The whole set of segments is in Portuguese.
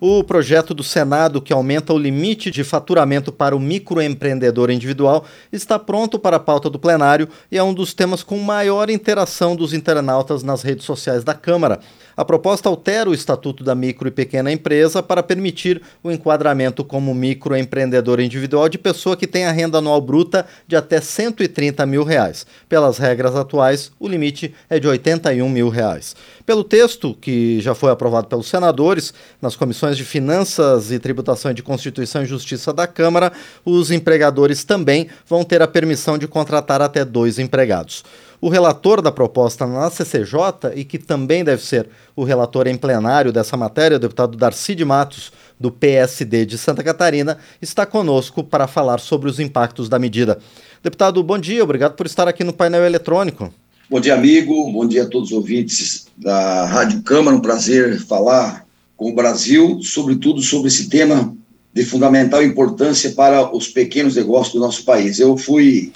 O projeto do Senado, que aumenta o limite de faturamento para o microempreendedor individual, está pronto para a pauta do plenário e é um dos temas com maior interação dos internautas nas redes sociais da Câmara. A proposta altera o estatuto da micro e pequena empresa para permitir o enquadramento como microempreendedor individual de pessoa que tenha renda anual bruta de até 130 mil reais. Pelas regras atuais, o limite é de 81 mil reais. Pelo texto, que já foi aprovado pelos senadores, nas comissões de Finanças e Tributação e de Constituição e Justiça da Câmara, os empregadores também vão ter a permissão de contratar até dois empregados. O relator da proposta na CCJ, e que também deve ser o relator em plenário dessa matéria, o deputado Darcy de Matos, do PSD de Santa Catarina, está conosco para falar sobre os impactos da medida. Deputado, bom dia, obrigado por estar aqui no painel eletrônico. Bom dia, amigo, bom dia a todos os ouvintes da Rádio Câmara, um prazer falar com o Brasil, sobretudo sobre esse tema de fundamental importância para os pequenos negócios do nosso país. Eu fui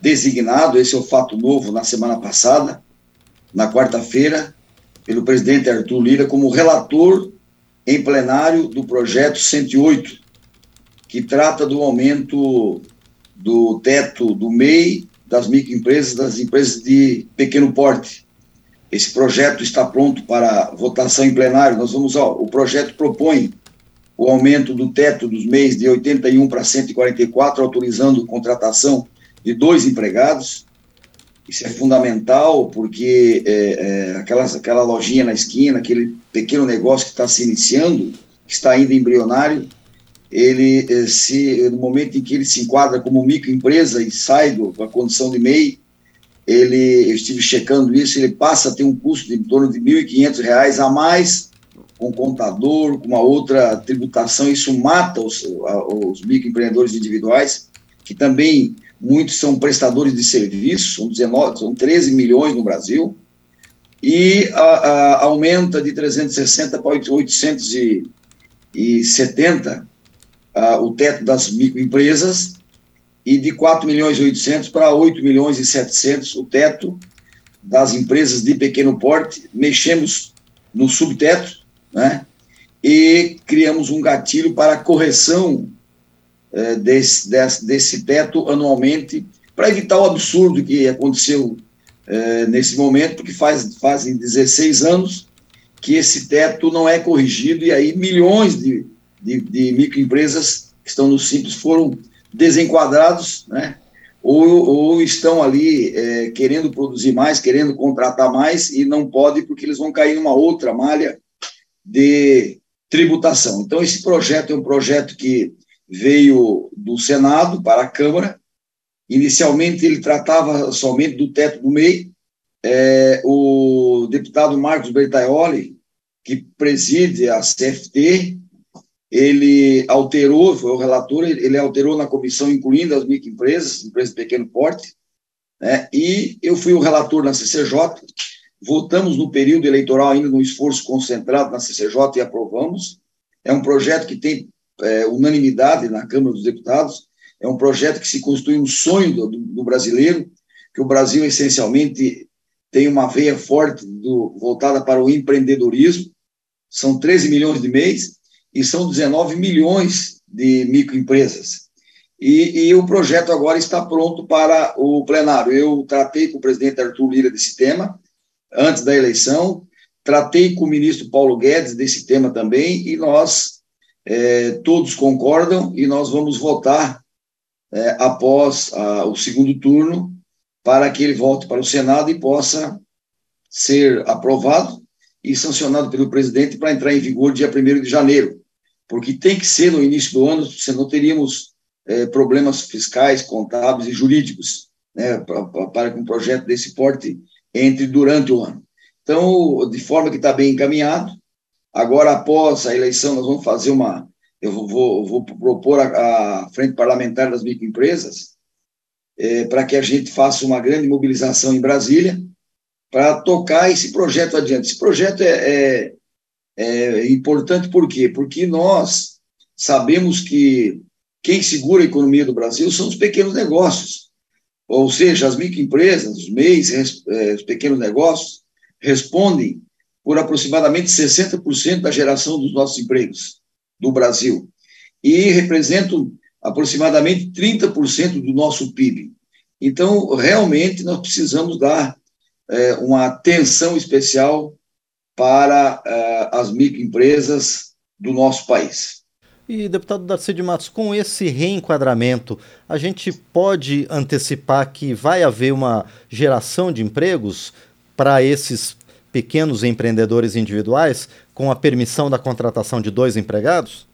designado, esse é o fato novo, na semana passada, na quarta-feira, pelo presidente Arthur Lira, como relator em plenário do projeto 108, que trata do aumento do teto do MEI, das microempresas, das empresas de pequeno porte. Esse projeto está pronto para votação em plenário. Nós vamos, ó, o projeto propõe o aumento do teto dos MEIs de 81 para 144, autorizando contratação de dois empregados. Isso é fundamental porque é, é, aquelas, aquela lojinha na esquina, aquele pequeno negócio que está se iniciando, que está ainda embrionário, ele é, se no momento em que ele se enquadra como microempresa e sai da condição de MEI, ele, eu estive checando isso, ele passa a ter um custo de em torno de R$ 1.500 a mais com contador, com uma outra tributação, isso mata os, os microempreendedores individuais, que também muitos são prestadores de serviços, são, 19, são 13 milhões no Brasil, e a, a, aumenta de 360 para 870 a, o teto das microempresas, e de 4 milhões e 800 para 8 milhões e 700 o teto das empresas de pequeno porte. Mexemos no subteto, né? E criamos um gatilho para correção é, desse, desse, desse teto anualmente, para evitar o absurdo que aconteceu é, nesse momento, porque faz, fazem 16 anos que esse teto não é corrigido, e aí milhões de, de, de microempresas que estão no Simples foram desenquadrados, né? Ou, ou estão ali é, querendo produzir mais, querendo contratar mais e não pode porque eles vão cair numa outra malha de tributação. Então, esse projeto é um projeto que veio do Senado para a Câmara. Inicialmente, ele tratava somente do teto do MEI. É, o deputado Marcos Bertaioli, que preside a CFT, ele alterou, foi o relator, ele alterou na comissão, incluindo as microempresas, empresas de pequeno porte, né, e eu fui o relator na CCJ, votamos no período eleitoral ainda num esforço concentrado na CCJ e aprovamos. É um projeto que tem é, unanimidade na Câmara dos Deputados, é um projeto que se constitui um sonho do, do brasileiro, que o Brasil essencialmente tem uma veia forte do, voltada para o empreendedorismo, são 13 milhões de mês e são 19 milhões de microempresas. E, e, o projeto agora está pronto para o plenário. Eu tratei com o presidente Arthur Lira desse tema antes da eleição, tratei com o ministro Paulo Guedes desse tema também, e nós é, todos concordam e nós vamos votar é, após a, o segundo turno para que ele volte para o Senado e possa ser aprovado e sancionado pelo presidente para entrar em vigor dia 1 de janeiro, porque tem que ser no início do ano, senão teríamos é, problemas fiscais, contábeis e jurídicos né, para, que um projeto desse porte entre durante o ano. Então, de forma que está bem encaminhado, Agora, após a eleição, nós vamos fazer uma. Eu vou, vou propor a, a, Frente Parlamentar das Microempresas é, para que a gente faça uma grande mobilização em Brasília para tocar esse projeto adiante. Esse projeto é, é, é importante por quê? Porque nós sabemos que quem segura a economia do Brasil são os pequenos negócios, ou seja, as microempresas, os MEIs, é, os pequenos negócios, respondem por aproximadamente 60% da geração dos nossos empregos do Brasil e representam aproximadamente 30% do nosso PIB. Então, realmente, nós precisamos dar é, uma atenção especial para é, as microempresas do nosso país. E, deputado Darcy de Matos, com esse reenquadramento, a gente pode antecipar que vai haver uma geração de empregos para esses pequenos empreendedores individuais, com a permissão da contratação de dois empregados?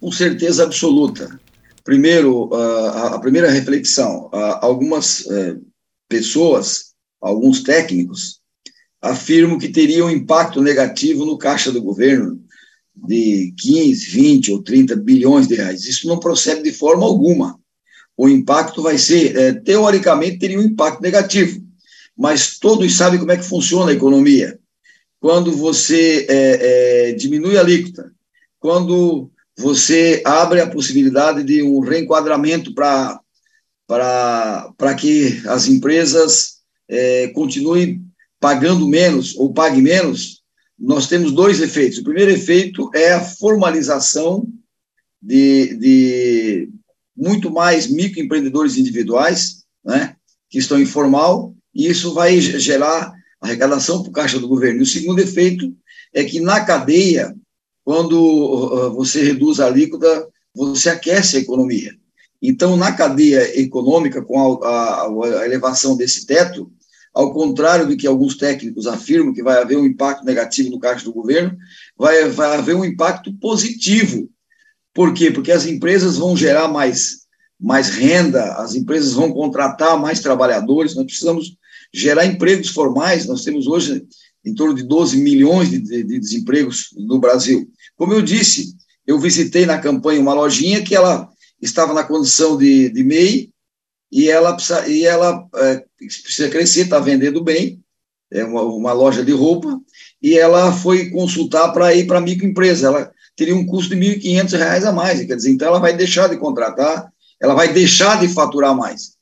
Com certeza absoluta. Primeiro, a primeira reflexão: algumas é, pessoas, alguns técnicos, afirmam que teria um impacto negativo no caixa do governo de 15, 20 ou 30 bilhões de reais. Isso não procede de forma alguma. O impacto vai ser, é, teoricamente, teria um impacto negativo, mas todos sabem como é que funciona a economia. Quando você é, é, diminui a alíquota, quando você abre a possibilidade de um reenquadramento para que as empresas é, continuem pagando menos ou paguem menos, nós temos dois efeitos. O primeiro efeito é a formalização de, de muito mais microempreendedores individuais, né, que estão informal, e isso vai gerar arrecadação para o caixa do governo. E o segundo efeito é que na cadeia, quando uh, você reduz a alíquota, você aquece a economia. Então, na cadeia econômica, com a, a, a elevação desse teto, ao contrário do que alguns técnicos afirmam, que vai haver um impacto negativo no caixa do governo, vai, vai haver um impacto positivo. Por quê? Porque as empresas vão gerar mais, mais renda, as empresas vão contratar mais trabalhadores, nós precisamos gerar empregos formais, nós temos hoje em torno de 12 milhões de, de, de desempregos no Brasil. Como eu disse, eu visitei na campanha uma lojinha que ela estava na condição de, de MEI, e ela, precisa, e ela é, precisa crescer, está vendendo bem, é uma, uma, loja de roupa, e ela foi consultar para ir para microempresa. Ela teria um custo de R$ 1.500 a mais, quer dizer, então ela vai deixar de contratar, ela vai deixar de faturar mais.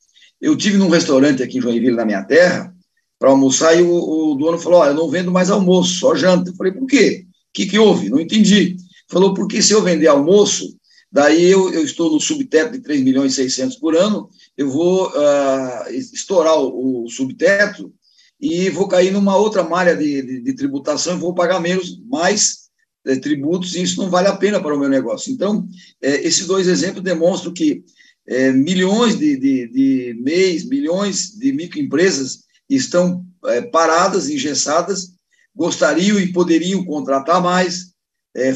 Eu tive num restaurante aqui em Joinville, na minha terra, para almoçar, e o, o, dono falou: Olha, eu não vendo mais almoço, só janta. Eu falei: Por quê? O que, que houve? Não entendi. Falou: Porque se eu vender almoço, daí eu, eu estou no subteto de 3 milhões e 600 por ano, eu vou uh, estourar o, o, subteto e vou cair numa outra malha de, de, de tributação e vou pagar menos, mais é, tributos, e isso não vale a pena para o meu negócio. Então, é, esses dois exemplos demonstram que é, milhões de, de, de MEIs, milhões de microempresas estão paradas, engessadas, gostariam e poderiam contratar mais,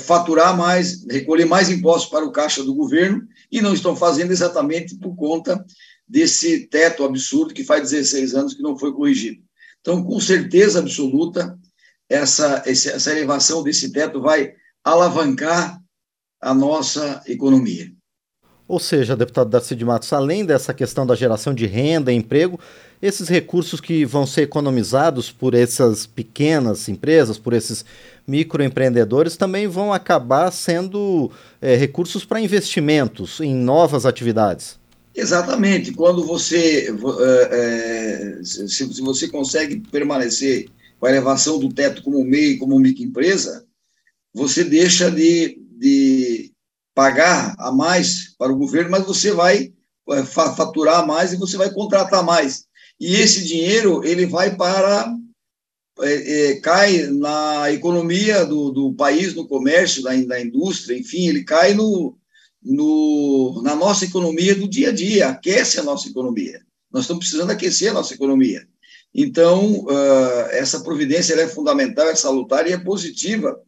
faturar mais, recolher mais impostos para o caixa do governo, e não estão fazendo exatamente por conta desse teto absurdo que faz 16 anos que não foi corrigido. Então, com certeza absoluta, essa, essa elevação desse teto vai alavancar a nossa economia. Ou seja, deputado Darcy de Matos, além dessa questão da geração de renda e emprego, esses recursos que vão ser economizados por essas pequenas empresas, por esses microempreendedores, também vão acabar sendo é, recursos para investimentos em novas atividades. Exatamente. Quando você, é, se, você consegue permanecer com a elevação do teto como MEI, como microempresa, você deixa de, de pagar a mais para o governo, mas você vai é, faturar mais e você vai contratar mais. E esse dinheiro ele vai para é, é, cai na economia do, do país, no comércio, na, na indústria, enfim, ele cai no, no, na nossa economia do dia a dia, aquece a nossa economia. Nós estamos precisando aquecer a nossa economia. Então, uh, essa providência é fundamental, é salutar e é positiva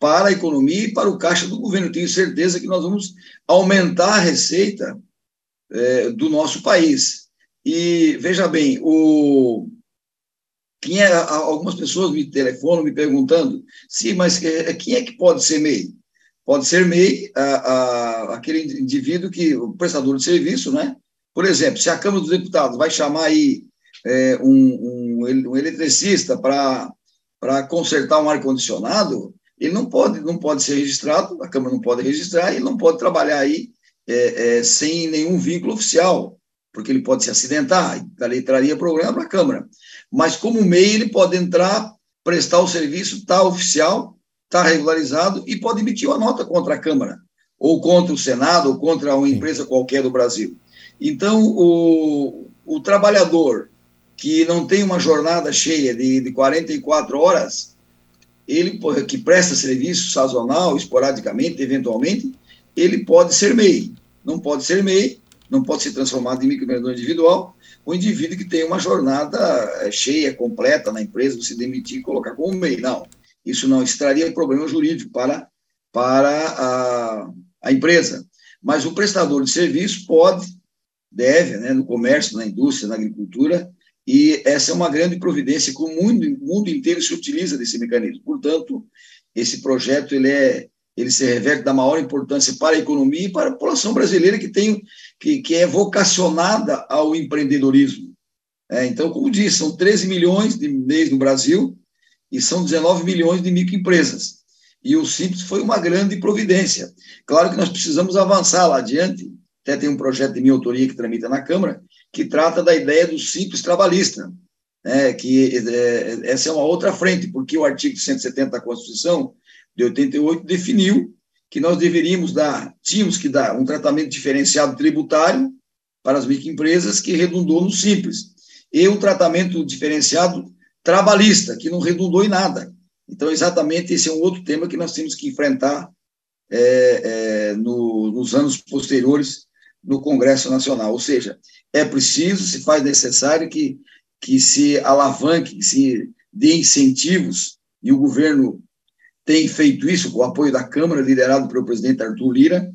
para a economia e para o caixa do governo. Tenho certeza que nós vamos aumentar a receita é, do nosso país. E, veja bem, o, quem é, algumas pessoas me telefonam me perguntando, sim, mas é, quem é que pode ser MEI? Pode ser MEI a, a, aquele indivíduo que, o prestador de serviço, né? Por exemplo, se a Câmara dos Deputados vai chamar aí é, um, um, um, eletricista para consertar um ar-condicionado, ele não pode, não pode ser registrado, a Câmara não pode registrar, ele não pode trabalhar aí é, é, sem nenhum vínculo oficial, porque ele pode se acidentar, e traria problema para a Câmara. Mas como MEI, ele pode entrar prestar o serviço, está oficial, está regularizado e pode emitir uma nota contra a Câmara, ou contra o Senado, ou contra uma empresa qualquer do Brasil. Então, o, o trabalhador que não tem uma jornada cheia de, de 44 horas, ele que presta serviço sazonal, esporadicamente, eventualmente, ele pode ser MEI. Não pode ser MEI, não pode ser transformado em microempreendedor individual, o indivíduo que tem uma jornada eh, cheia, completa na empresa, você demitir e colocar como MEI. Não, isso não extraria problema jurídico para, para a, a empresa. Mas o prestador de serviço pode, deve, né, no comércio, na indústria, na agricultura, e essa é uma grande providência que o mundo, o mundo inteiro se utiliza desse mecanismo. Portanto, esse projeto ele é ele se reverte da maior importância para a economia e para a população brasileira que tem que, que é vocacionada ao empreendedorismo. É, então, como disse, são 13 milhões de MEIs no Brasil e são 19 milhões de microempresas. E o Simples foi uma grande providência. Claro que nós precisamos avançar lá adiante. Até tem um projeto de minha autoria que tramita na Câmara, que trata da ideia do Simples trabalhista. É, que é, essa é uma outra frente, porque o artigo 170 da Constituição de 88 definiu que nós deveríamos dar, tínhamos que dar um tratamento diferenciado tributário para as microempresas que redundou no simples, e um tratamento diferenciado trabalhista, que não redundou em nada. Então, exatamente esse é um outro tema que nós temos que enfrentar é, é, no, nos anos posteriores no Congresso Nacional. Ou seja, é preciso, se faz necessário que, que se alavanque, que se dê incentivos, e o governo tem feito isso com o apoio da Câmara, liderado pelo presidente Arthur Lira,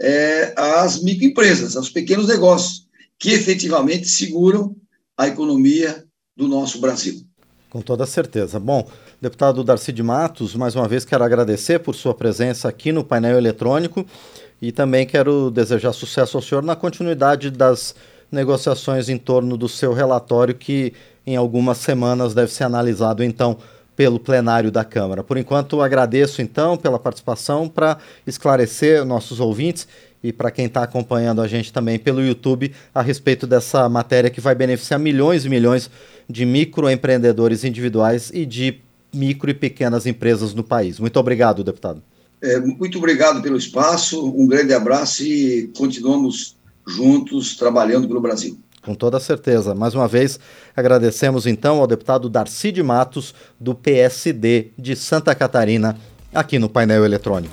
é, às microempresas, aos pequenos negócios, que efetivamente seguram a economia do nosso Brasil. Com toda certeza. Bom, deputado Darcy de Matos, mais uma vez quero agradecer por sua presença aqui no painel eletrônico e também quero desejar sucesso ao senhor na continuidade das negociações em torno do seu relatório, que em algumas semanas deve ser analisado, então, pelo plenário da Câmara. Por enquanto, agradeço então pela participação para esclarecer nossos ouvintes e para quem está acompanhando a gente também pelo YouTube a respeito dessa matéria que vai beneficiar milhões e milhões de microempreendedores individuais e de micro e pequenas empresas no país. Muito obrigado, deputado. É, muito obrigado pelo espaço, um grande abraço e continuamos juntos trabalhando pelo Brasil. Com toda certeza. Mais uma vez, agradecemos então ao deputado Darcy de Matos, do PSD de Santa Catarina, aqui no painel eletrônico.